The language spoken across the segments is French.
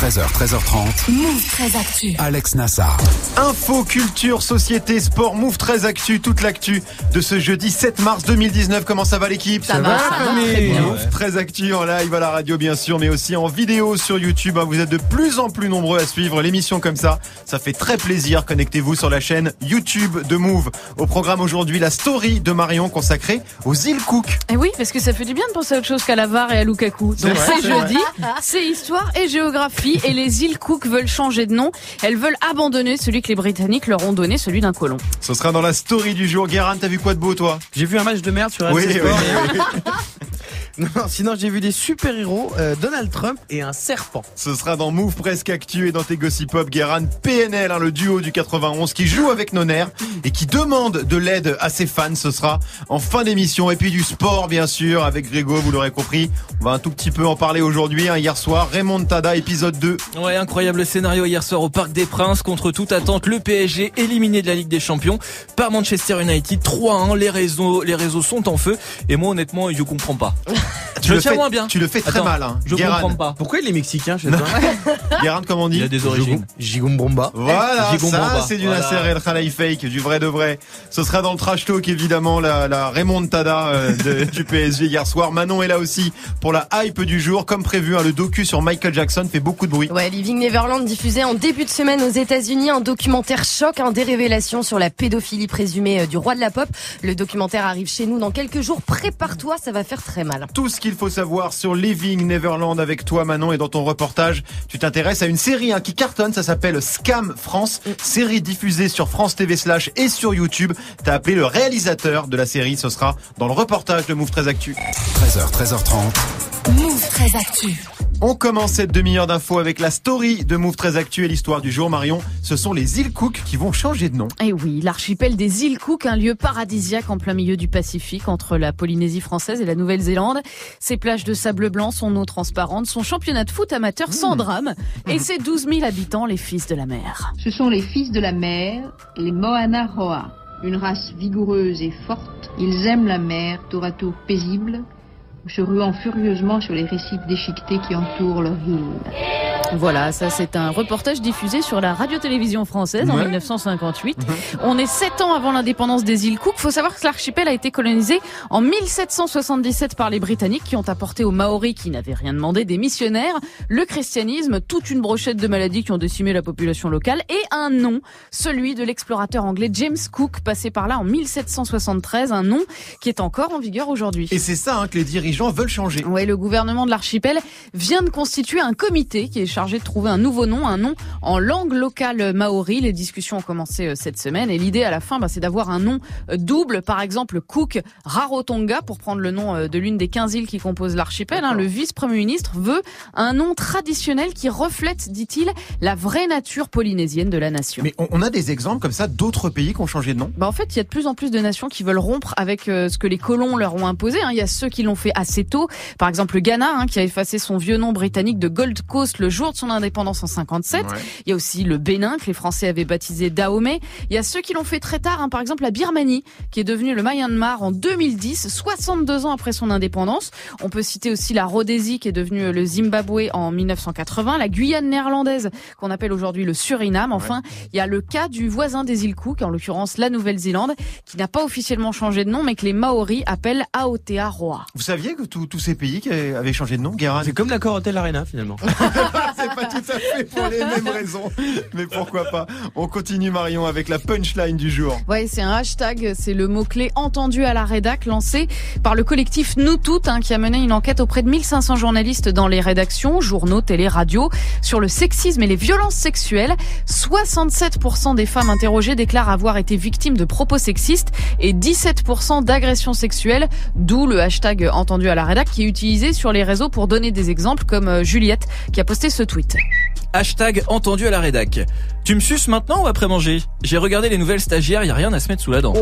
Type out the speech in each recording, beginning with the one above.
13h, 13h30. Move 13 Actu. Alex Nassar. Info, culture, société, sport, Move 13 Actu, toute l'actu de ce jeudi 7 mars 2019. Comment ça va l'équipe? Ça, va, ça va très bien. Move 13 Actu en live à la radio bien sûr, mais aussi en vidéo sur YouTube. Hein. Vous êtes de plus en plus nombreux à suivre l'émission comme ça. Ça fait très plaisir. Connectez-vous sur la chaîne YouTube de Move. Au programme aujourd'hui, la story de Marion consacrée aux îles Cook. Et eh oui, parce que ça fait du bien de penser à autre chose qu'à la VAR et à Lukaku. Donc c'est jeudi, c'est histoire et géographie et les îles Cook veulent changer de nom. Elles veulent abandonner celui que les Britanniques leur ont donné, celui d'un colon. Ce sera dans la story du jour. Guérin, t'as vu quoi de beau toi? J'ai vu un match de merde sur oui. Oui, oui, Non, sinon j'ai vu des super-héros, euh, Donald Trump et un serpent. Ce sera dans Move Presque Actu et dans tes Gossip Pop, Guérin PNL, hein, le duo du 91 qui joue avec nos nerfs et qui demande de l'aide à ses fans. Ce sera en fin d'émission. Et puis du sport, bien sûr, avec Grégo, vous l'aurez compris. On va un tout petit peu en parler aujourd'hui. Hein, hier soir, Raymond Tada, épisode 2. Ouais, incroyable scénario hier soir au Parc des Princes. Contre toute attente, le PSG éliminé de la Ligue des Champions par Manchester United. 3-1, les réseaux, les réseaux sont en feu. Et moi, honnêtement, je comprends pas. tu je le tiens moins bien. Tu le fais très mal. Hein. Je comprends pas. Pourquoi il est mexicain chez toi Guérin, comment on dit Il a des origines. Jigumbromba. Voilà, ça c'est du Nasser El Khalai fake, du vrai de vrai. Ce sera dans le trash talk évidemment la, la remontada euh, du PSG hier soir. Manon est là aussi pour la hype du jour. Comme prévu, hein, le docu sur Michael Jackson fait beaucoup de bruit. Ouais, Living Neverland diffusé en début de semaine aux États-Unis un documentaire choc, hein, des révélations sur la pédophilie présumée euh, du roi de la pop. Le documentaire arrive chez nous dans quelques jours. Prépare-toi, ça va faire très mal. Tout ce qu'il faut savoir sur Living Neverland avec toi Manon et dans ton reportage, tu t'intéresses à une série hein, qui cartonne, ça s'appelle Scam France, série diffusée sur France TV slash et sur YouTube. T'as appelé le réalisateur de la série, ce sera dans le reportage de Move 13 Actu. 13h, 13h30. Move 13 Actu. On commence cette demi-heure d'infos avec la story de Move très actuelle, l'histoire du jour. Marion, ce sont les îles Cook qui vont changer de nom. Et eh oui, l'archipel des îles Cook, un lieu paradisiaque en plein milieu du Pacifique entre la Polynésie française et la Nouvelle-Zélande. Ses plages de sable blanc, son eau transparente, son championnat de foot amateur sans mmh. drame et mmh. ses 12 000 habitants, les fils de la mer. Ce sont les fils de la mer, les Moana Roa, une race vigoureuse et forte. Ils aiment la mer, tour à tour paisible, se ruant furieusement sur les récifs déchiquetés qui entourent leur ville. Voilà, ça c'est un reportage diffusé sur la radio-télévision française en 1958. Mhm. On est sept ans avant l'indépendance des îles Cook. Faut savoir que l'archipel a été colonisé en 1777 par les Britanniques qui ont apporté aux Maoris qui n'avaient rien demandé des missionnaires, le christianisme, toute une brochette de maladies qui ont décimé la population locale et un nom, celui de l'explorateur anglais James Cook, passé par là en 1773, un nom qui est encore en vigueur aujourd'hui. Et c'est ça hein, que les dirigeants veulent changer. Oui, le gouvernement de l'archipel vient de constituer un comité qui est chargé de trouver un nouveau nom, un nom en langue locale maori. Les discussions ont commencé euh, cette semaine et l'idée à la fin, bah, c'est d'avoir un nom euh, double, par exemple Cook Rarotonga, pour prendre le nom euh, de l'une des 15 îles qui composent l'archipel. Hein. Le vice-premier ministre veut un nom traditionnel qui reflète, dit-il, la vraie nature polynésienne de la nation. Mais on a des exemples comme ça d'autres pays qui ont changé de nom? Bah En fait, il y a de plus en plus de nations qui veulent rompre avec ce que les colons leur ont imposé. Hein. Il y a ceux qui l'ont fait assez tôt. Par exemple, le Ghana, hein, qui a effacé son vieux nom britannique de Gold Coast le jour de son indépendance en 57. Il y a aussi le Bénin que les Français avaient baptisé Dahomey. Il y a ceux qui l'ont fait très tard, hein. par exemple la Birmanie qui est devenue le Myanmar en 2010, 62 ans après son indépendance. On peut citer aussi la Rhodésie qui est devenue le Zimbabwe en 1980, la Guyane néerlandaise qu'on appelle aujourd'hui le Suriname. Enfin, il y a le cas du voisin des îles Cook, en l'occurrence la Nouvelle-Zélande, qui n'a pas officiellement changé de nom, mais que les Maoris appellent Aotearoa. Vous saviez que tous ces pays avaient changé de nom, Guérin C'est comme l'accord Hotel Arena finalement. c'est pas tout à fait pour les mêmes raisons, mais pourquoi pas. On continue Marion avec la punchline du jour. Ouais, c'est un hashtag, c'est le mot-clé entendu à la rédac lancé par le collectif Nous Toutes hein, qui a mené une enquête auprès de 1500 journalistes dans les rédactions, journaux, télé, radio sur le sexisme et les violences sexuelles. 67% des femmes interrogées déclarent avoir été victimes de propos sexistes et 17% d'agressions sexuelles, d'où le hashtag entendu à la rédac qui est utilisé sur les réseaux pour donner des exemples comme euh, Juliette qui a posté ce Hashtag entendu à la rédac. Tu me suces maintenant ou après manger? J'ai regardé les nouvelles stagiaires, y a rien à se mettre sous la dent.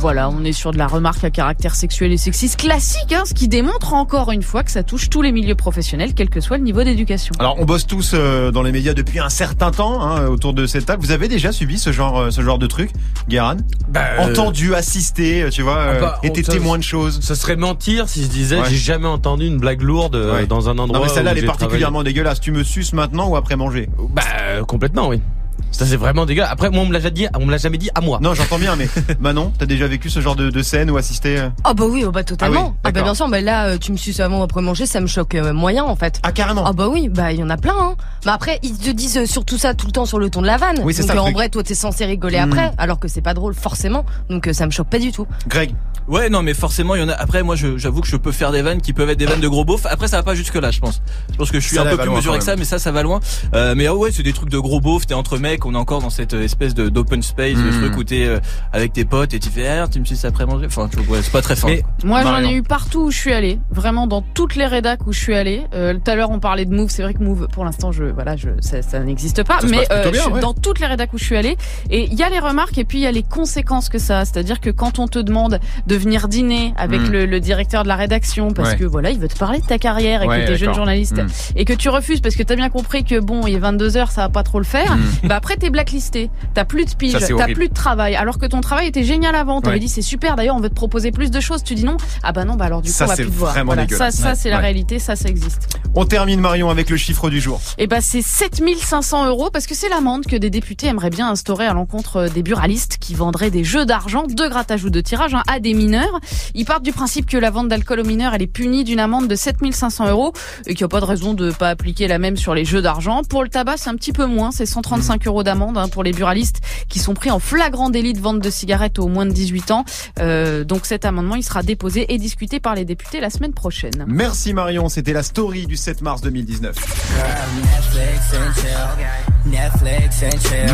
Voilà, on est sur de la remarque à caractère sexuel et sexiste classique, hein, ce qui démontre encore une fois que ça touche tous les milieux professionnels, quel que soit le niveau d'éducation. Alors, on bosse tous euh, dans les médias depuis un certain temps hein, autour de cette table. Vous avez déjà subi ce genre, euh, ce genre de truc, Guéran Bah, euh, Entendu, assisté, tu vois, euh, bah, été témoin de choses. Ça serait mentir si je disais Ouais. j'ai jamais entendu une blague lourde euh, Ouais. dans un endroit. Non mais celle-là elle est particulièrement dégueulasse. Tu me suces maintenant ou après manger? Bah euh, complètement oui. Ça c'est vraiment dégueulasse. Après moi on me l'a déjà dit, on me l'a jamais dit à moi. Non j'entends bien mais Manon, t'as déjà vécu ce genre de, de scène ou assisté euh Ah bah oui, oh bah totalement. Ah oui, Ah, bah bien sûr, bah là euh, tu me suces avant ou après manger, ça me choque euh, moyen en fait. Ah carrément Ah bah oui, bah il y en a plein. Hein. Mais après ils te disent surtout ça tout le temps sur le ton de la vanne. Oui, c'est Donc ça, en truc. vrai toi t'es censé rigoler Mm. après, alors que c'est pas drôle forcément. Donc euh, ça me choque pas du tout. Greg Ouais, non, mais forcément, il y en a. Après, moi, je- j'avoue que je peux faire des vannes qui peuvent être des vannes de gros beaufs. Après, ça va pas jusque là, je pense. Je pense que je suis Ça un peu plus mesuré que ça, mais ça, ça va loin. Euh, mais ah ouais, c'est des trucs de gros beaufs. T'es entre mecs, on est encore dans cette euh, espèce de d'open space, le Mm. truc où t'es euh, avec tes potes et tu fais, ah, tu me suces après manger. Enfin, tu vois, ouais, c'est pas très fin. Mais Moi, j'en ai eu partout où je suis allée, vraiment dans toutes les rédacs où je suis allée. Euh, tout à l'heure, on parlait de Move. C'est vrai que Move, pour l'instant, je voilà, je ça, ça n'existe pas. Ça mais plutôt bien, je suis ouais. dans toutes les rédacs où je suis allée, et il y a les remarques et puis il y a les conséquences que ça. a. C'est-à-dire que quand on te demande de venir dîner avec Mm. le, le directeur de la rédaction, parce Ouais. que voilà, il veut te parler de ta carrière et Ouais, que t'es jeune journaliste, Mm. et que tu refuses parce que t'as bien compris que bon, il est 22 heures, ça va pas trop le faire. Mm. Bah après, t'es blacklisté. T'as plus de pige, t'as plus de travail, alors que ton travail était génial avant. T'avais dit c'est super. D'ailleurs, on veut te proposer plus de choses. Tu dis non. Ah bah non, bah alors du coup, Ça, on va plus te voir. Voilà. Ça, ça c'est la réalité. Ça, ça existe. On termine Marion avec le chiffre du jour. Et bah c'est 7500 euros parce que c'est l'amende que des députés aimeraient bien instaurer à l'encontre des buralistes qui vendraient des jeux d'argent, de grattage ou de tirage hein, à des mineurs. Ils partent du principe que la vente d'alcool aux mineurs, elle est punie d'une amende de 7500 euros et qu'il n'y a pas de raison de pas appliquer la même sur les jeux d'argent. Pour le tabac, c'est un petit peu moins, c'est 135 euros d'amende hein, pour les buralistes qui sont pris en flagrant délit de vente de cigarettes aux moins de 18 ans. Euh, donc cet amendement, il sera déposé et discuté par les députés la semaine prochaine. Merci Marion, c'était la story du 7 mars 2019.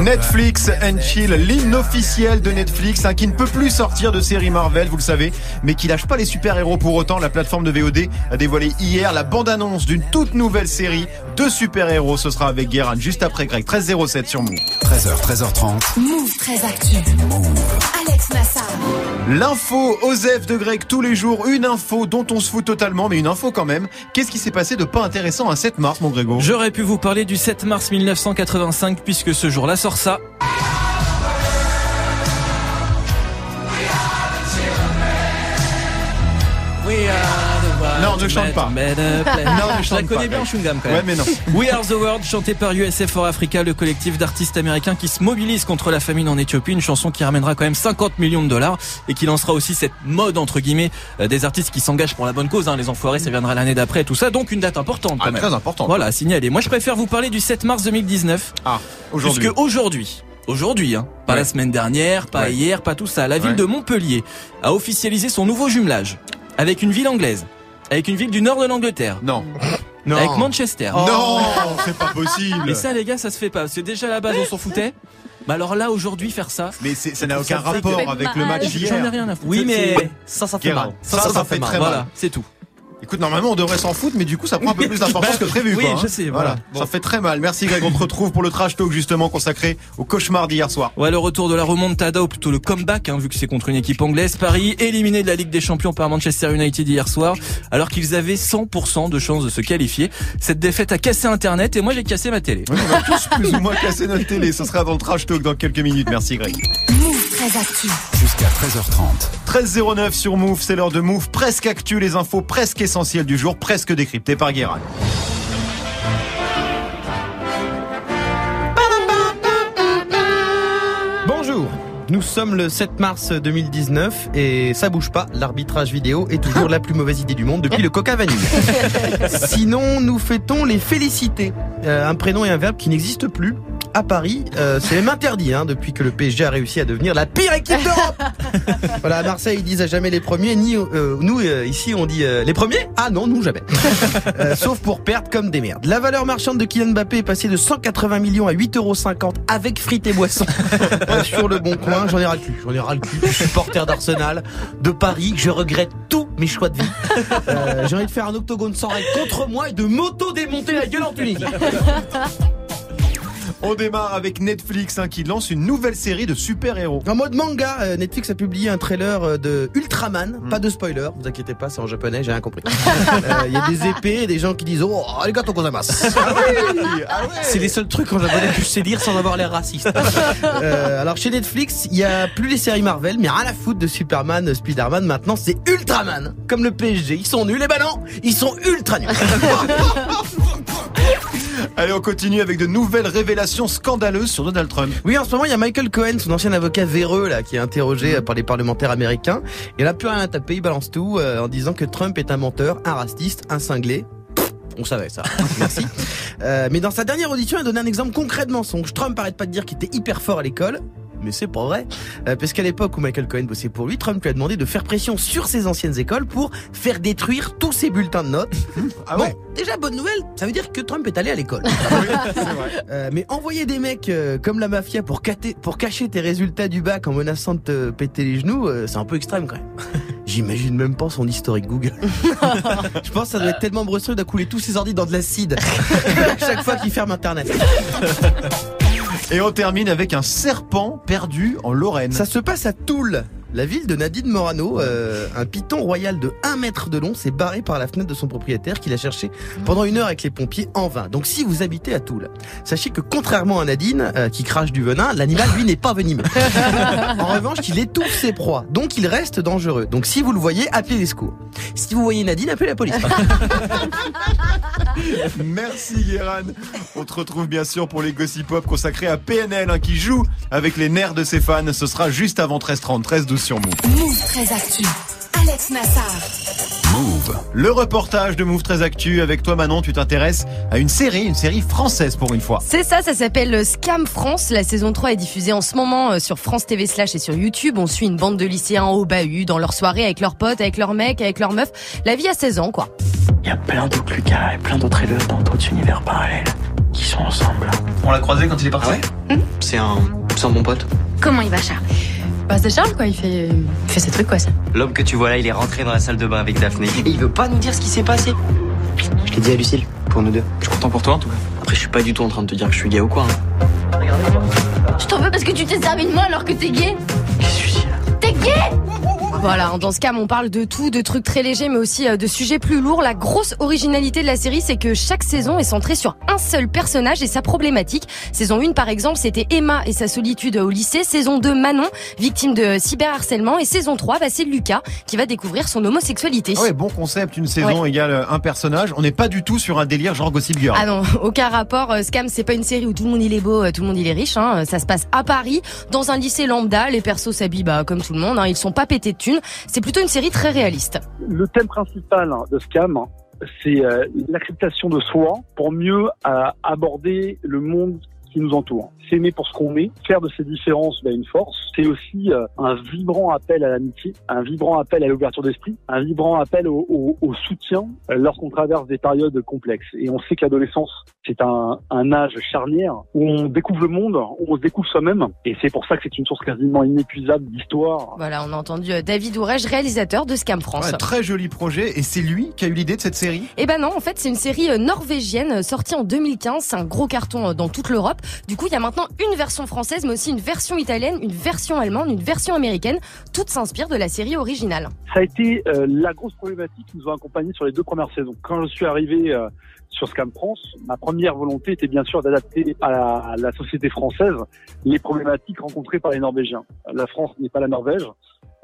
Netflix and Chill, l'hymne officiel de Netflix, hein, qui ne peut plus sortir de série Marvel, vous le savez, mais qui lâche pas les super-héros pour autant. La plateforme de VOD a dévoilé hier la bande-annonce d'une toute nouvelle série de super-héros. Ce sera avec Guérin juste après Greg, 1307 sur Move. 13h, 13h30. Move très actu. Alex Nassar. L'info Osef de Greg tous les jours, une info dont on se fout totalement, mais une info quand même. Qu'est-ce qui s'est passé de pas intéressant un 7 mars, mon Grégo? J'aurais pu vous parler du 7 mars 1985 puisque ce jour-là sort ça. Non, ne chante pas. Non, ne Je la chante connais bien. Shungam, quand Ouais, même. mais non. We Are the World, chanté par USF for Africa, le collectif d'artistes américains qui se mobilise contre la famine en Éthiopie, une chanson qui ramènera quand même 50 millions de dollars et qui lancera aussi cette mode entre guillemets euh, des artistes qui s'engagent pour la bonne cause. Hein, les enfoirés, ça viendra l'année d'après, tout ça, donc une date importante quand Ah, même. très important. Voilà, signalé. Moi, je préfère vous parler du 7 mars 2019. Ah, aujourd'hui. Puisque aujourd'hui, aujourd'hui, hein, pas Ouais. la semaine dernière, pas Ouais. hier, pas tout ça, la ville Ouais. de Montpellier a officialisé son nouveau jumelage avec une ville anglaise, avec une ville du nord de l'Angleterre, Non. non. avec Manchester. Non, c'est pas possible. Mais ça, les gars, ça se fait pas. Parce que déjà à la base, on s'en foutait. Mais alors là, aujourd'hui, faire ça. Mais c'est- ça n'a aucun rapport avec le match J'en ai d'hier. rien à foutre. Oui C'est- mais ça ça fait Guérin. mal. Ça, ça, fait très mal. Voilà, c'est tout. Écoute, normalement, on devrait s'en foutre, mais du coup, ça prend un peu plus d'importance que prévu. oui, quoi, hein. je sais, voilà. Bon. Ça fait très mal. Merci, Greg. On te retrouve pour le trash talk, justement, consacré au cauchemar d'hier soir. Ouais, le retour de la remontada, ou plutôt le comeback, hein, vu que c'est contre une équipe anglaise. Paris, éliminé de la Ligue des Champions par Manchester United hier soir, alors qu'ils avaient 100% de chances de se qualifier. Cette défaite a cassé Internet et moi j'ai cassé ma télé. Ouais, on va tous plus ou moins casser notre télé. Ce sera dans le trash talk dans quelques minutes. Merci, Greg. Move très actu. Jusqu'à 13h30. 13.09 sur Move, c'est l'heure de Move. Presque actu, les infos presque essentielles du jour, presque décryptées par Guérin. Bonjour. Nous sommes le 7 mars 2019 et ça bouge pas. L'arbitrage vidéo est toujours la plus mauvaise idée du monde depuis le coca vanille. Sinon, nous fêtons les félicités. Euh, un prénom et un verbe qui n'existent plus. À Paris, euh, c'est même interdit hein, depuis que le PSG a réussi à devenir la pire équipe d'Europe. voilà, à Marseille, ils disent à jamais les premiers. Ni euh, nous euh, ici, on dit les premiers? Ah non, nous jamais. Sauf pour perdre comme des merdes. La valeur marchande de Kylian Mbappé est passée de 180 millions à 8,50 euros avec frites et boissons sur le bon coin. J'en ai ras le cul. J'en ai ras le cul. Je suis supporter d'Arsenal, de Paris. Je regrette tous mes choix de vie. J'ai envie de faire un octogone sans règle contre moi et de m'auto-démonter la gueule en Tunisie. On démarre avec Netflix hein, qui lance une nouvelle série de super-héros. En mode manga, euh, Netflix a publié un trailer euh, de Ultraman. Pas de spoiler, vous inquiétez pas, c'est en japonais, j'ai rien compris. Euh, Il y a des épées et des gens qui disent Oh, arigato gozaimasu. C'est les seuls trucs en japonais que je sais lire sans avoir l'air raciste. Euh, alors chez Netflix, il y a plus les séries Marvel, mais rien à foutre de Superman, Spider-Man. Maintenant, c'est Ultraman, comme le PSG. Ils sont nuls, et ben non, ils sont ultra nuls. Allez, on continue avec de nouvelles révélations scandaleuses sur Donald Trump. Oui, en ce moment, il y a Michael Cohen, son ancien avocat véreux, là, qui est interrogé euh, par les parlementaires américains. Il n'a plus rien à taper, il balance tout euh, en disant que Trump est un menteur, un raciste, un cinglé. On savait ça. Merci. Euh, mais dans sa dernière audition, il a donné un exemple concret de mensonge. Trump arrête pas de dire qu'il était hyper fort à l'école. Mais c'est pas vrai. Euh, parce qu'à l'époque où Michael Cohen bossait pour lui, Trump lui a demandé de faire pression sur ses anciennes écoles pour faire détruire tous ses bulletins de notes. Ah bon, ouais. déjà bonne nouvelle, ça veut dire que Trump est allé à l'école. Euh, mais envoyer des mecs euh, comme la mafia pour, cater- pour cacher tes résultats du bac en menaçant de te péter les genoux, euh, c'est un peu extrême quand même. J'imagine même pas son historique Google. Je pense que ça doit être tellement bresseux d'accouler tous ses ordi dans de l'acide chaque fois qu'il ferme Internet. Et on termine avec un serpent perdu en Lorraine. Ça se passe à Toul. La ville de Nadine Morano, euh, un python royal de 1 mètre de long s'est barré par la fenêtre de son propriétaire qui l'a cherché pendant une heure avec les pompiers en vain. Donc si vous habitez à Toul, sachez que contrairement à Nadine euh, qui crache du venin, l'animal lui n'est pas venimeux. en revanche, il étouffe ses proies, donc il reste dangereux. Donc si vous le voyez, appelez les secours. Si vous voyez Nadine, appelez la police. Merci Guéran. On te retrouve bien sûr pour les Gossip Pop consacrés à PNL hein, qui joue avec les nerfs de ses fans. Ce sera juste avant 13h30, 13 12 sur Move. Move très actu. Alex Nassar. Move. Le reportage de Move très Actu avec toi Manon, tu t'intéresses à une série, une série française pour une fois. C'est ça, ça s'appelle Scam France. La saison 3 est diffusée en ce moment euh, sur France TV Slash et sur YouTube. On suit une bande de lycéens au bahut, dans leur soirée avec leurs potes, avec leurs mecs, avec leurs meufs. La vie à 16 ans, quoi. Il y a plein d'autres Lucas et plein d'autres élèves dans d'autres univers parallèles qui sont ensemble. On l'a croisé quand il est parti C'est un, c'est un bon pote. Comment il va, Charles? Bah c'est Charles quoi, il fait, il fait ses trucs quoi ça. L'homme que tu vois là, il est rentré dans la salle de bain avec Daphné. Et il veut pas nous dire ce qui s'est passé. Je l'ai dit à Lucille, pour nous deux. Je suis content pour toi en tout cas. Après, je suis pas du tout en train de te dire que je suis gay ou quoi. hein. Je t'en veux parce que tu t'es servi de moi alors que t'es gay Qu'est-ce que je dis là T'es gay? Voilà, dans Scam, on parle de tout, de trucs très légers, mais aussi euh, de sujets plus lourds. La grosse originalité de la série, c'est que chaque saison est centrée sur un seul personnage et sa problématique. Saison 1, par exemple, c'était Emma et sa solitude au lycée. Saison 2, Manon, victime de cyberharcèlement. Et saison 3, bah, c'est Lucas qui va découvrir son homosexualité. Ah ouais, bon concept, une saison égale un personnage. On n'est pas du tout sur un délire genre Gossip Girl. Ah non, aucun rapport. Euh, Scam, c'est pas une série où tout le monde il est beau, euh, tout le monde il est riche. Hein. Ça se passe à Paris, dans un lycée lambda. Les persos s'habillent bah, comme tout le monde. Hein. Ils sont pas pétés de C'est plutôt une série très réaliste. Le thème principal hein, de Scam, c'est euh, l'acceptation de soi pour mieux euh, aborder le monde qui nous entoure. S'aimer pour ce qu'on est, faire de ces différences bah, une force. C'est aussi euh, un vibrant appel à l'amitié, un vibrant appel à l'ouverture d'esprit, un vibrant appel au, au- au soutien euh, lorsqu'on traverse des périodes complexes. Et on sait que l'adolescence, c'est un, un âge charnière où on découvre le monde, où on se découvre soi-même. Et c'est pour ça que c'est une source quasiment inépuisable d'histoire, Voilà, on a entendu euh, David Ourège, réalisateur de Scam France. Ouais, très joli projet. Et c'est lui qui a eu l'idée de cette série? Eh ben non, en fait, c'est une série norvégienne sortie en 2015. C'est un gros carton dans toute l'Europe. Du coup, il y a maintenant une version française, mais aussi une version italienne, une version allemande, une version américaine. Toutes s'inspirent de la série originale. Ça a été euh, la grosse problématique qui nous a accompagnés sur les deux premières saisons. Quand je suis arrivé euh, sur Scam France, ma première volonté était bien sûr d'adapter à la, à la société française les problématiques rencontrées par les Norvégiens. La France n'est pas la Norvège.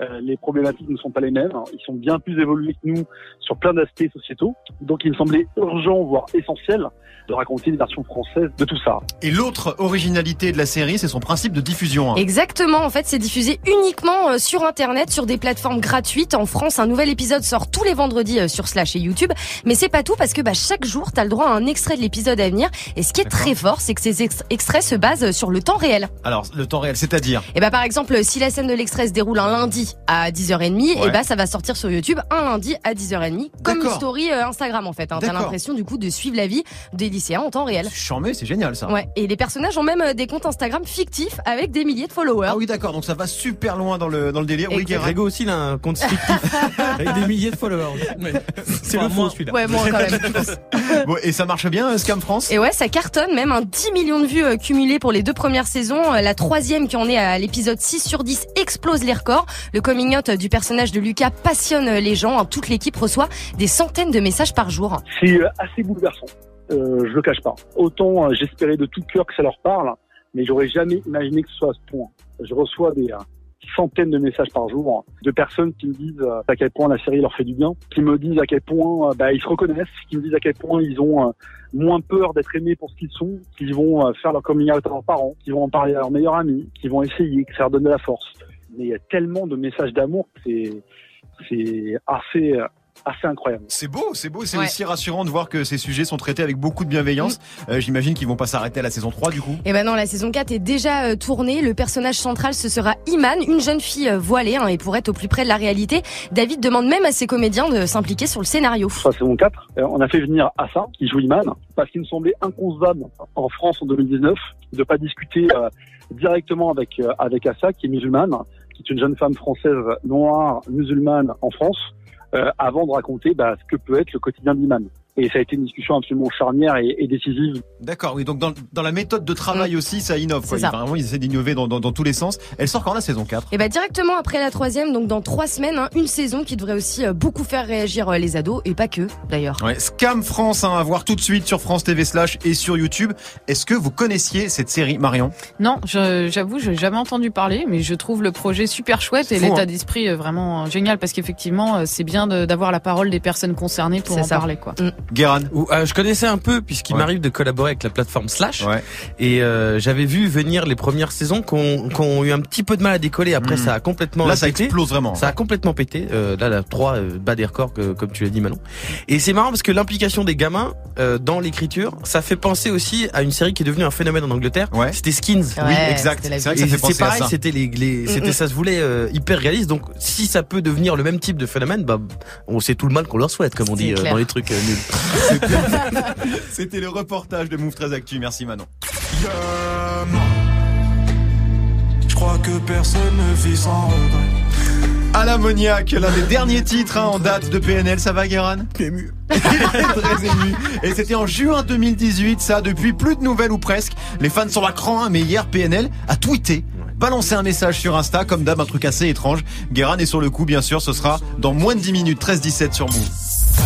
Euh, les problématiques ne sont pas les mêmes. Ils sont bien plus évolués que nous sur plein d'aspects sociétaux. Donc il me semblait urgent, voire essentiel, de raconter une version française de tout ça. Et l'autre originalité de la série, c'est son principe de diffusion. hein. Exactement, en fait, c'est diffusé uniquement euh, sur Internet, sur des plateformes gratuites. En France, un nouvel épisode sort tous les vendredis euh, sur Slash et YouTube. Mais c'est pas tout parce que bah, chaque jour, t'as le droit à un extrait de l'épisode à venir. Et ce qui est très fort, c'est que ces ex- extraits se basent sur le temps réel. Alors, le temps réel, c'est-à-dire? Et bah par exemple, si la scène de l'extrait se déroule un lundi à 10h30, Ouais. et bah ça va sortir sur YouTube un lundi à 10h30, comme une story euh, Instagram en fait. Hein. T'as l'impression du coup de suivre la vie des lycéens en temps réel. Chambé, c'est génial ça. Ouais, et les personnages ont même euh, des comptes Instagram fictifs avec des milliers de followers. Ah oui, d'accord, donc ça va super loin dans le, dans le délire. Oui, Exact. Guérin. Grégo aussi, il a un compte fictif avec des milliers de followers. C'est Enfin, le moins. faux celui-là. Ouais, moi quand même. Bon, et ça marche bien, euh, Scam France Et ouais, ça cartonne, même un 10 millions de vues cumulées pour les deux premières saisons. La troisième, qui en est à l'épisode 6 sur 10, explose les records. Le coming out du personnage de Lucas passionne les gens. Toute l'équipe reçoit des centaines de messages par jour. C'est euh, assez bouleversant. Euh, je le cache pas. Autant euh, j'espérais de tout cœur que ça leur parle, mais j'aurais jamais imaginé que ce soit à ce point. Je reçois des euh, centaines de messages par jour de personnes qui me disent à quel point la série leur fait du bien, qui me disent à quel point bah, ils se reconnaissent, qui me disent à quel point ils ont moins peur d'être aimés pour ce qu'ils sont, qu'ils vont faire leur coming out à leurs parents, qu'ils vont en parler à leurs meilleurs amis, qu'ils vont essayer, que ça leur donne de la force. Mais il y a tellement de messages d'amour que c'est c'est assez assez incroyable. C'est beau, c'est beau, c'est Ouais. aussi rassurant de voir que ces sujets sont traités avec beaucoup de bienveillance. Euh, J'imagine qu'ils vont pas s'arrêter à la saison 3 du coup. Et ben non, la saison 4 est déjà euh, tournée. Le personnage central, ce sera Iman, une jeune fille euh, voilée. hein, et pour être au plus près de la réalité, David demande même à ses comédiens de s'impliquer sur le scénario. Sur la saison 4, euh, on a fait venir Assa, qui joue Iman, parce qu'il nous semblait inconcevable en France en 2019 de pas discuter euh, directement avec euh, avec Assa, qui est musulmane, qui est une jeune femme française noire musulmane en France, euh, avant de raconter bah, ce que peut être le quotidien d'Iman. Et ça a été une discussion absolument charnière et, et décisive. D'accord, oui, donc dans, dans la méthode de travail aussi, ça innove. Quoi. Mm. C'est ça. Ils- Vraiment, ils essaient d'innover dans, dans, dans tous les sens. Elle sort quand la saison 4 Et ben directement après la troisième, donc dans trois semaines, hein, une saison qui devrait aussi euh, beaucoup faire réagir euh, les ados et pas que d'ailleurs. Ouais, Scam France, hein, à voir tout de suite sur France TV slash et sur YouTube. Est-ce que vous connaissiez cette série, Marion? Non, je- j'avoue, j'ai jamais entendu parler, mais je trouve le projet super chouette et l'état hein. d'esprit euh, vraiment génial parce qu'effectivement, c'est bien d'avoir la parole des personnes concernées pour en ça. parler, quoi. Guéran euh, je connaissais un peu puisqu'il Ouais. m'arrive de collaborer avec la plateforme Slash Ouais. et euh, j'avais vu venir les premières saisons qui ont, qui ont eu un petit peu de mal à décoller. Après, Mm. ça a complètement Là, ça pété. explose vraiment. Ça a complètement pété. Euh, là, la 3 euh, bat des records, que- comme tu l'as dit, Manon. Et c'est marrant parce que l'implication des gamins euh, dans l'écriture, ça fait penser aussi à une série qui est devenue un phénomène en Angleterre. Ouais. C'était Skins. Oui, exact. c'était la C'est vrai que ça fait penser à pareil, ça. c'était les, les- c'était Mm, ça se voulait euh, hyper réaliste. Donc, si ça peut devenir le même type de phénomène, bah, on sait tout le mal qu'on leur souhaite, comme on dit euh, dans les trucs euh, nuls. C'était le reportage de Move 13 Actu. Merci Manon. Je crois que personne ne vit sans regret. À l'ammoniaque, l'un des derniers titres hein, en date de PNL, ça va Guéran Ému. Très ému. Et c'était en juin 2018, ça, depuis plus de nouvelles ou presque. Les fans sont à cran, hein, mais hier PNL a tweeté. Balancé un message sur Insta, comme d'hab, un truc assez étrange. Guéran est sur le coup, bien sûr, ce sera dans moins de 10 minutes, 13-17 sur Move.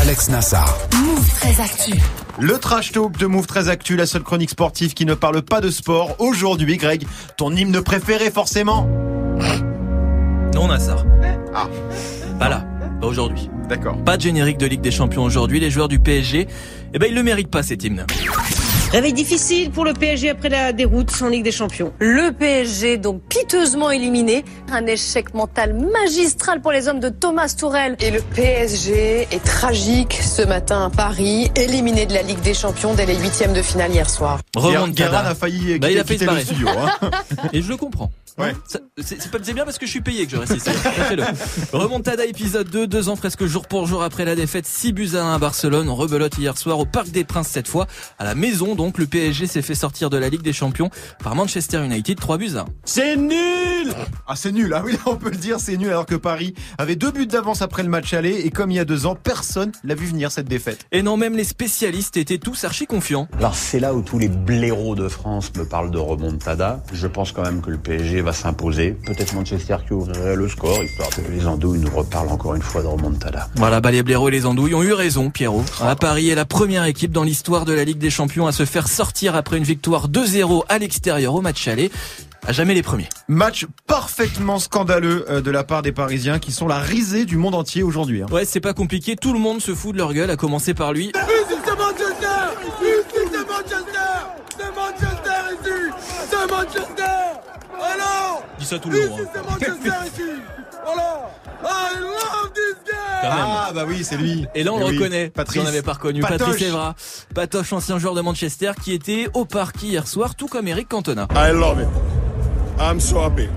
Alex Nassar. Move très actu. Le trash talk de Move 13 Actu, la seule chronique sportive qui ne parle pas de sport. Aujourd'hui, Greg, ton hymne préféré forcément Non, Nassar. Ah. Pas là. Pas aujourd'hui. D'accord. Pas de générique de Ligue des Champions aujourd'hui. Les joueurs du PSG, eh ben, ils le méritent pas cet hymne. Réveil difficile pour le PSG après la déroute en Ligue des Champions. Le PSG, donc piteusement éliminé. Un échec mental magistral pour les hommes de Thomas Tourel. Et le PSG est tragique ce matin à Paris, éliminé de la Ligue des Champions dès les huitièmes de finale hier soir. Guéran Remontada. a failli Bah, il a fait le barrer. studio. Hein. Et je le comprends. Ouais. C'est bien parce que je suis payé que je reste ici. Remontada épisode 2, deux ans presque jour pour jour après la défaite 6 buts à 1 à Barcelone. On rebelote hier soir au Parc des Princes cette fois. À la maison donc, le PSG s'est fait sortir de la Ligue des Champions par Manchester United 3 buts à 1. C'est nul Ah c'est nul, ah oui là on peut le dire, c'est nul alors que Paris avait deux buts d'avance après le match aller et comme il y a deux ans, personne l'a vu venir cette défaite. Et non, même les spécialistes étaient tous archi confiants. Alors c'est là où tous les blaireaux de France me parlent de remontada. Je pense quand même que le PSG va s'imposer. Peut-être Manchester qui ouvrirait le score, histoire que les andouilles nous reparlent encore une fois de remontada. Voilà, bah les blaireaux et les andouilles ont eu raison, Pierrot. À Paris est la première équipe dans l'histoire de la Ligue des Champions à se faire sortir après une victoire 2-0 à l'extérieur au match aller. À jamais les premiers. Match parfaitement scandaleux euh, de la part des Parisiens qui sont la risée du monde entier aujourd'hui. hein. Ouais, c'est pas compliqué, tout le monde se fout de leur gueule, à commencer par lui. C'est Manchester Ici, c'est Manchester C'est Manchester ici C'est Manchester Alors Dis ça tout le long. Ici, hein. Voilà I love this game. Ah bah oui, c'est lui. Et là, on Eh le oui. reconnaît. Patrice. Si on n'avait pas reconnu. Patoche. Patrice Evra. Patoche, ancien joueur de Manchester, qui était au parc hier soir, tout comme Eric Cantona. I love it. I'm so happy.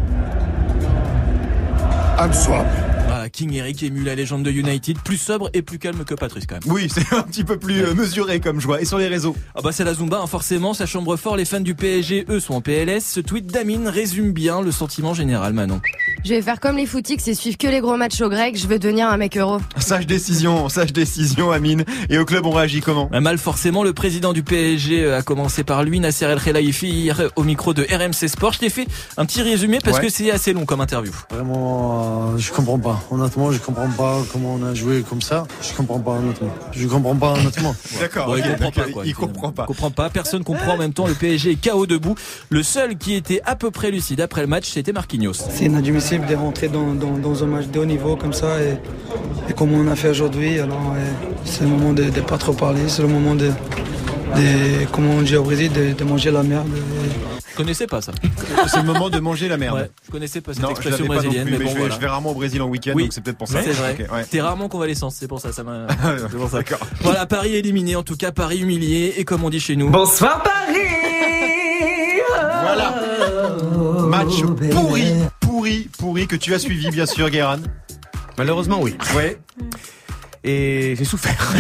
I'm so happy. Voilà, King Eric émue la légende de United, plus sobre et plus calme que Patrice quand même. Oui, c'est un petit peu plus euh, mesuré comme joie. Et sur les réseaux Ah bah c'est la Zumba, hein, forcément, ça chambre fort, les fans du PSG, eux, sont en PLS. Ce tweet d'Amine résume bien le sentiment général, Manon. Je vais faire comme les footix et suivre que les gros matchs au grec. Je veux devenir un mec euro. Sage décision, sage décision, Amine. Et au club, on réagit comment Bah, Mal forcément, le président du PSG euh, a commencé par lui, Nasser El Khelaifi, hier au micro de RMC Sport. Je t'ai fait un petit résumé parce Ouais. que c'est assez long comme interview. Vraiment, euh, je comprends pas. Honnêtement, je comprends pas comment on a joué comme ça. Je comprends pas honnêtement. Je comprends pas honnêtement. D'accord, Bon, il comprend pas, quoi, il comprend pas. comprend pas, personne comprend en même temps. Le PSG est KO debout. Le seul qui était à peu près lucide après le match, c'était Marquinhos. C'est inadmissible de rentrer dans, dans, dans un match de haut niveau comme ça et, et comme on a fait aujourd'hui. Alors c'est le moment de ne pas trop parler, c'est le moment de, de, comment on dit au Brésil, de, de manger la merde. Et- Je connaissais pas ça. C'est le moment de manger la merde. Ouais, je connaissais pas cette Non, je expression pas non brésilienne, plus, mais, mais bon, je, vais, voilà. je vais rarement au Brésil en week-end, Oui, donc c'est peut-être pour ça. C'est vrai. Ok, ouais. T'es rarement convalescence, c'est pour ça, ça m'a. D'accord. Voilà, Paris éliminé, en tout cas Paris humilié, et comme on dit chez nous. Bonsoir Paris Voilà. Match pourri, pourri, pourri que tu as suivi, bien sûr, Guéran. Malheureusement, oui. Ouais. Et j'ai souffert.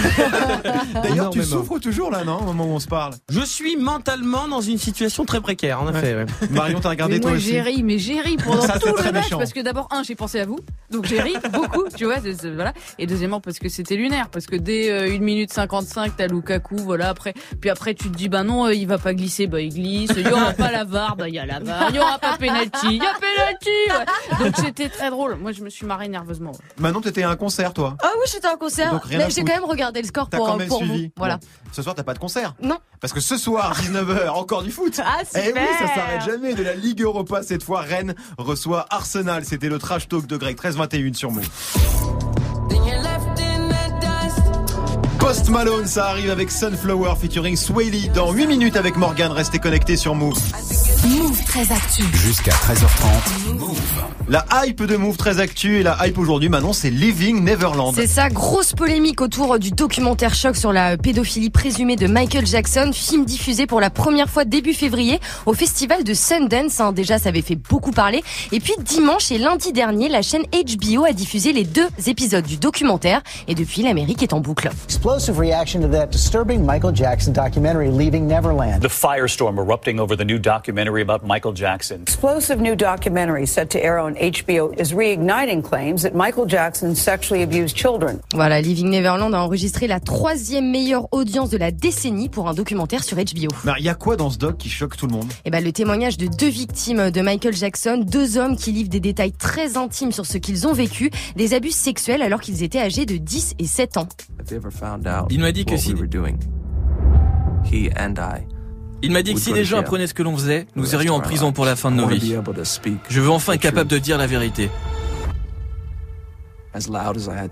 D'ailleurs, tu souffres toujours là, non, au moment où on se parle? Je suis mentalement dans une situation très précaire, en effet. ouais. Marion, t'as regardé mais toi moi aussi? j'ai ri, mais j'ai ri pendant Ça, tout le match méchant. parce que d'abord un j'ai pensé à vous, donc j'ai ri beaucoup, tu vois, voilà. Et deuxièmement parce que c'était lunaire, parce que dès euh, 1 minute 55 t'as Lukaku, voilà. Après, puis après tu te dis bah non euh, il va pas glisser, bah il glisse. Il y aura pas la VAR, bah il y a la VAR. Il y aura pas penalty, il y a penalty. ouais. Donc c'était très drôle. Moi je me suis marré nerveusement. ouais. Manon, t'étais à un concert, toi? Ah oui, j'étais à un concert. Mais j'ai quand même regardé le score pour, quand même pour suivi. vous. Voilà. Bon. Ce soir, t'as pas de concert Non. Parce que ce soir, 19h, encore du foot. Ah, Eh oui, super. ça s'arrête jamais. De la Ligue Europa, cette fois, Rennes reçoit Arsenal. C'était le trash talk de Greg, 13-21 sur Move. Post Malone, ça arrive avec Sunflower featuring Swaley dans 8 minutes avec Morgan. Restez connectés sur Move. Move très actu. Jusqu'à 13h30. La hype de Move très actu et la hype aujourd'hui, Manon, c'est Living Neverland. C'est ça, grosse polémique autour du documentaire choc sur la pédophilie présumée de Michael Jackson, film diffusé pour la première fois début février au festival de Sundance. hein. Déjà, ça avait fait beaucoup parler. Et puis dimanche et lundi dernier, la chaîne HBO a diffusé les deux épisodes du documentaire. Et depuis, l'Amérique est en boucle. Explosive reaction to that disturbing Michael Jackson documentary, Leaving Neverland. The firestorm erupting over the new documentary about Michael Jackson. Explosive new documentary set to air on HBO is reigniting claims that Michael Jackson sexually abused children. Voilà, Living Neverland a enregistré la troisième meilleure audience de la décennie pour un documentaire sur HBO. Mais il y a quoi dans ce doc qui choque tout le monde? Eh ben, le témoignage de deux victimes de Michael Jackson, deux hommes qui livrent des détails très intimes sur ce qu'ils ont vécu, des abus sexuels alors qu'ils étaient âgés de 10 et 7 ans. Il m'a dit que si. Il m'a dit que si les gens apprenaient ce que l'on faisait, nous irions en prison pour la fin de nos vies. Je veux enfin être capable de dire la vérité.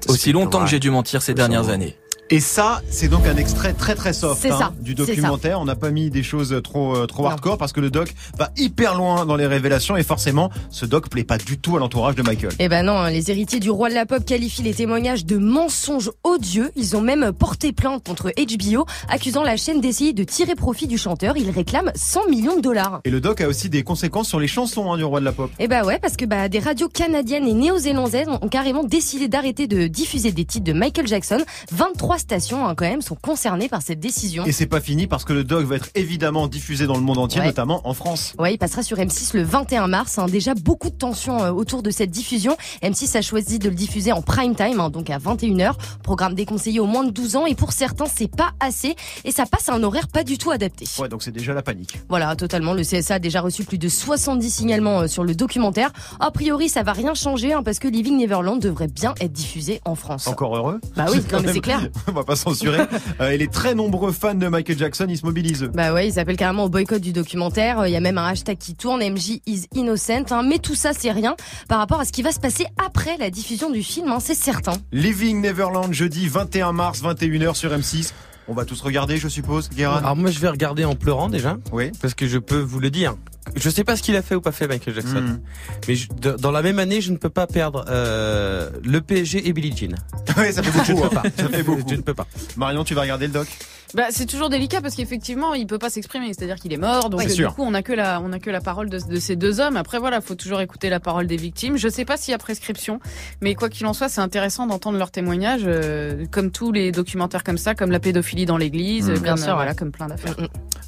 Aussi longtemps que j'ai dû mentir ces dernières années. Et ça, c'est donc un extrait très très soft hein, ça, du documentaire. On n'a pas mis des choses trop euh, trop hardcore parce que le doc va hyper loin dans les révélations et forcément, ce doc plaît pas du tout à l'entourage de Michael. Eh ben non, les héritiers du roi de la pop qualifient les témoignages de mensonges odieux. Ils ont même porté plainte contre HBO, accusant la chaîne d'essayer de tirer profit du chanteur. Ils réclament 100 millions de dollars. Et le doc a aussi des conséquences sur les chansons hein, du roi de la pop. Eh bah ouais, parce que bah des radios canadiennes et néo-zélandaises ont carrément décidé d'arrêter de diffuser des titres de Michael Jackson. 23 stations hein, quand même sont concernées par cette décision. Et c'est pas fini parce que le doc va être évidemment diffusé dans le monde entier, Ouais. notamment en France. Ouais, il passera sur M6 le 21 mars. hein. Déjà beaucoup de tensions euh, autour de cette diffusion. M6 a choisi de le diffuser en prime time, hein, donc à 21h. Programme déconseillé aux moins de 12 ans et pour certains c'est pas assez et ça passe à un horaire pas du tout adapté. Ouais, donc c'est déjà la panique. Voilà, totalement. Le CSA a déjà reçu plus de 70 signalements euh, sur le documentaire. A priori, ça va rien changer parce que Living Neverland devrait bien être diffusé en France. Encore heureux. Bah oui, non, mais c'est clair. On va pas censurer. Euh, et les très nombreux fans de Michael Jackson, ils se mobilisent. Bah ouais, ils s'appellent carrément au boycott du documentaire. Il y a même un hashtag qui tourne, MJ is innocent. hein. Mais tout ça, c'est rien par rapport à ce qui va se passer après la diffusion du film, hein, c'est certain. Living Neverland, jeudi 21 mars, 21h sur M6. On va tous regarder, je suppose, Guérin. Alors moi je vais regarder en pleurant déjà. Oui. Parce que je peux vous le dire. Je sais pas ce qu'il a fait ou pas fait Michael Jackson. Mm. Mais je- de- dans la même année, je ne peux pas perdre euh, le PSG et Billie Jean. Oui, ça fait beaucoup. Je ne peux hein. pas. Ça fait beaucoup. Je ne peux pas. Marion, tu vas regarder le doc? Bah, c'est toujours délicat parce qu'effectivement, il peut pas s'exprimer, c'est-à-dire qu'il est mort, donc euh, du sûr. coup, on a que la, on a que la parole de, de ces deux hommes. Après, voilà, faut toujours écouter la parole des victimes. Je sais pas s'il y a prescription, mais quoi qu'il en soit, c'est intéressant d'entendre leurs témoignages, euh, comme tous les documentaires comme ça, comme la pédophilie dans l'église, Mmh. comme, Bien euh, sûr, voilà, ouais. comme plein d'affaires.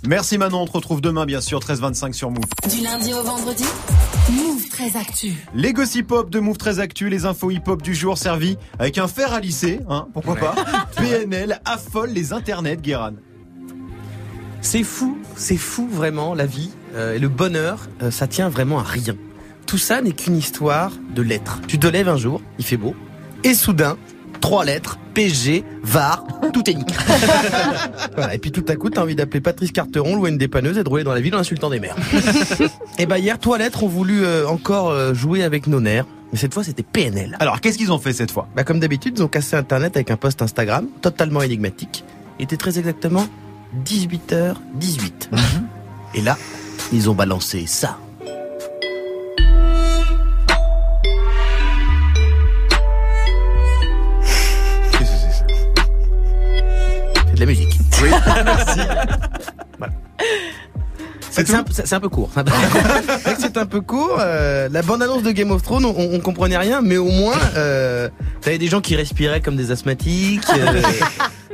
Merci Manon, on te retrouve demain bien sûr, 13h25 sur Move. Du lundi au vendredi, Move très actu. Les gossip hop de Move très Actu, les infos hip hop du jour servis avec un fer à lisser, hein, pourquoi pas. PNL affole les internets, Guéran. C'est fou, c'est fou vraiment la vie euh, et le bonheur, euh, ça tient vraiment à rien. Tout ça n'est qu'une histoire de lettres. Tu te lèves un jour, il fait beau, et soudain, trois lettres, PG, VAR, tout est voilà, et puis tout à coup, t'as envie d'appeler Patrice Carteron, louer une dépanneuse et de rouler dans la ville en insultant des mères. et bah hier, trois lettres ont voulu euh, encore jouer avec nos nerfs. Mais cette fois, c'était PNL. Alors, qu'est-ce qu'ils ont fait cette fois? Bah comme d'habitude, ils ont cassé Internet avec un post Instagram totalement énigmatique. Il était très exactement 18h18. Et là, ils ont balancé ça. Qu'est-ce que c'est ça C'est de la musique. Oui, merci. C'est un, c'est un peu court. C'est un peu court. euh, la bande-annonce de Game of Thrones, on, on comprenait rien, mais au moins, euh, t'avais des gens qui respiraient comme des asthmatiques. euh,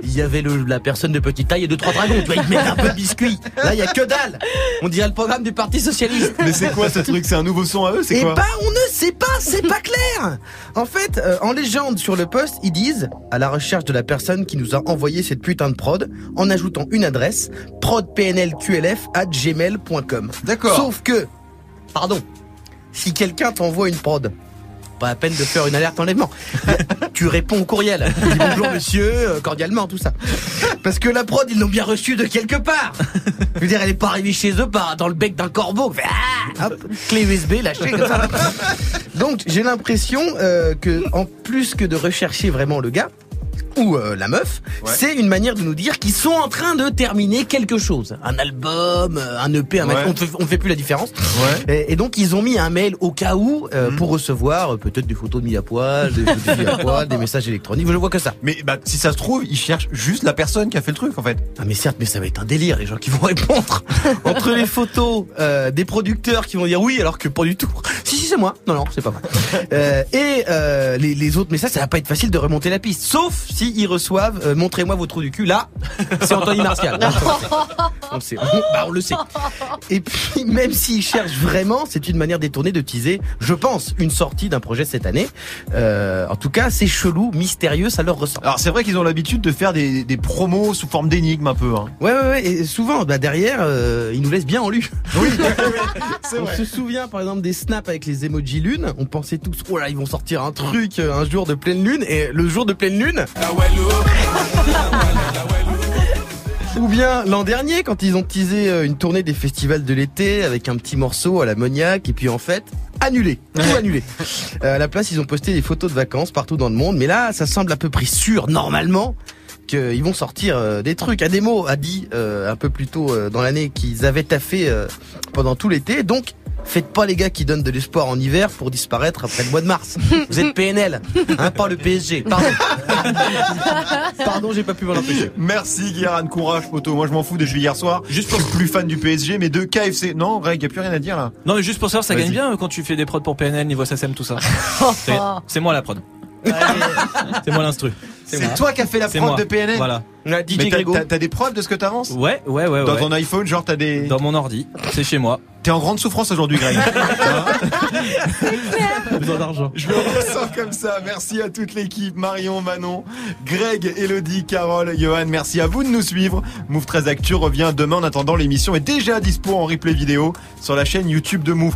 Il y avait le- la personne de petite taille et deux trois dragons. Tu vois, ils te mettaient un peu de biscuit. Là, il y a que dalle. On dirait le programme du Parti socialiste. Mais c'est quoi ce truc? C'est un nouveau son à eux C'est Eh quoi? ben, on ne sait pas, c'est pas clair. En fait, euh, en légende sur le post, ils disent à la recherche de la personne qui nous a envoyé cette putain de prod, en ajoutant une adresse prodpnlqlf at gmail.com. D'accord. Sauf que, pardon, si quelqu'un t'envoie une prod. Pas la peine de faire une alerte enlèvement. tu réponds au courriel. Tu dis bonjour monsieur, euh, cordialement, tout ça. Parce que la prod, ils l'ont bien reçue de quelque part. Je veux dire, elle est pas arrivée chez eux par, dans le bec d'un corbeau. Fait, ah, hop, clé USB lâchée comme ça. Donc j'ai l'impression euh, que en plus que de rechercher vraiment le gars ou euh, la meuf, Ouais. c'est une manière de nous dire qu'ils sont en train de terminer quelque chose, un album, euh, un EP, un Ouais. on ne fait, on fait plus la différence. Ouais. Et, et donc ils ont mis un mail au cas où euh, Mhm. pour recevoir peut-être des photos de mis à poil, des à poil, messages électroniques. Je vois que ça. Mais bah, si ça se trouve, ils cherchent juste la personne qui a fait le truc en fait. Ah mais certes, mais ça va être un délire les gens qui vont répondre entre les photos euh, des producteurs qui vont dire oui alors que pas du tout. Si si c'est moi. Non non c'est pas moi. Et les, les autres messages ça va pas être facile de remonter la piste. Sauf si ils reçoivent euh, montrez-moi vos trous du cul. Là c'est Anthony Martial. on le sait. On, bah, on le sait. Et puis même s'ils cherchent vraiment, c'est une manière détournée de teaser, je pense, une sortie d'un projet cette année. Euh, en tout cas c'est chelou, mystérieux, ça leur ressemble. Alors c'est vrai qu'ils ont l'habitude de faire des, des promos sous forme d'énigmes un peu. Hein. Ouais, ouais, ouais. Et souvent, bah, derrière, euh, ils nous laissent bien en lu. Oui, c'est On vrai. se souvient, par exemple, des snaps avec les emojis lune. On pensait tous, oh là, ils vont sortir un truc un jour de pleine lune. Et le jour de pleine lune. Ou bien l'an dernier, quand ils ont teasé euh, une tournée des festivals de l'été avec un petit morceau à l'ammoniaque, et puis en fait, annulé, tout annulé. Euh, à la place, ils ont posté des photos de vacances partout dans le monde, mais là, ça semble à peu près sûr, normalement, qu'ils vont sortir euh, des trucs. Ademo a dit euh, un peu plus tôt dans l'année qu'ils avaient taffé euh, pendant tout l'été, donc faites pas les gars qui donnent de l'espoir en hiver pour disparaître après le mois de mars. Vous êtes PNL, hein, pas le PSG. Pardon. Pardon, j'ai pas pu m'en empêcher. Merci Guéran, courage poto. Moi je m'en fous des jeux hier soir. Juste pour plus fan du PSG, mais de KFC. Non, Greg, y a plus rien à dire là. Non mais juste pour savoir, ça Vas-y. gagne bien euh, quand tu fais des prods pour PNL, niveau SACEM, tout ça. C'est- C'est moi la prod. C'est moi l'instru. C'est toi qui as fait la prod moi. de PNL Voilà. Mais t'as- t'as- T'as des preuves de ce que t'avances Ouais, ouais, ouais, Dans ouais. ton iPhone, genre t'as des. Dans mon ordi, c'est chez moi. T'es en grande souffrance aujourd'hui, Greg. Besoin d'argent. Je le ressens comme ça. Merci à toute l'équipe. Marion, Manon, Greg, Elodie, Carole, Johan. Merci à vous de nous suivre. Move 13 Actu revient demain. En attendant, l'émission est déjà dispo en replay vidéo sur la chaîne YouTube de Move.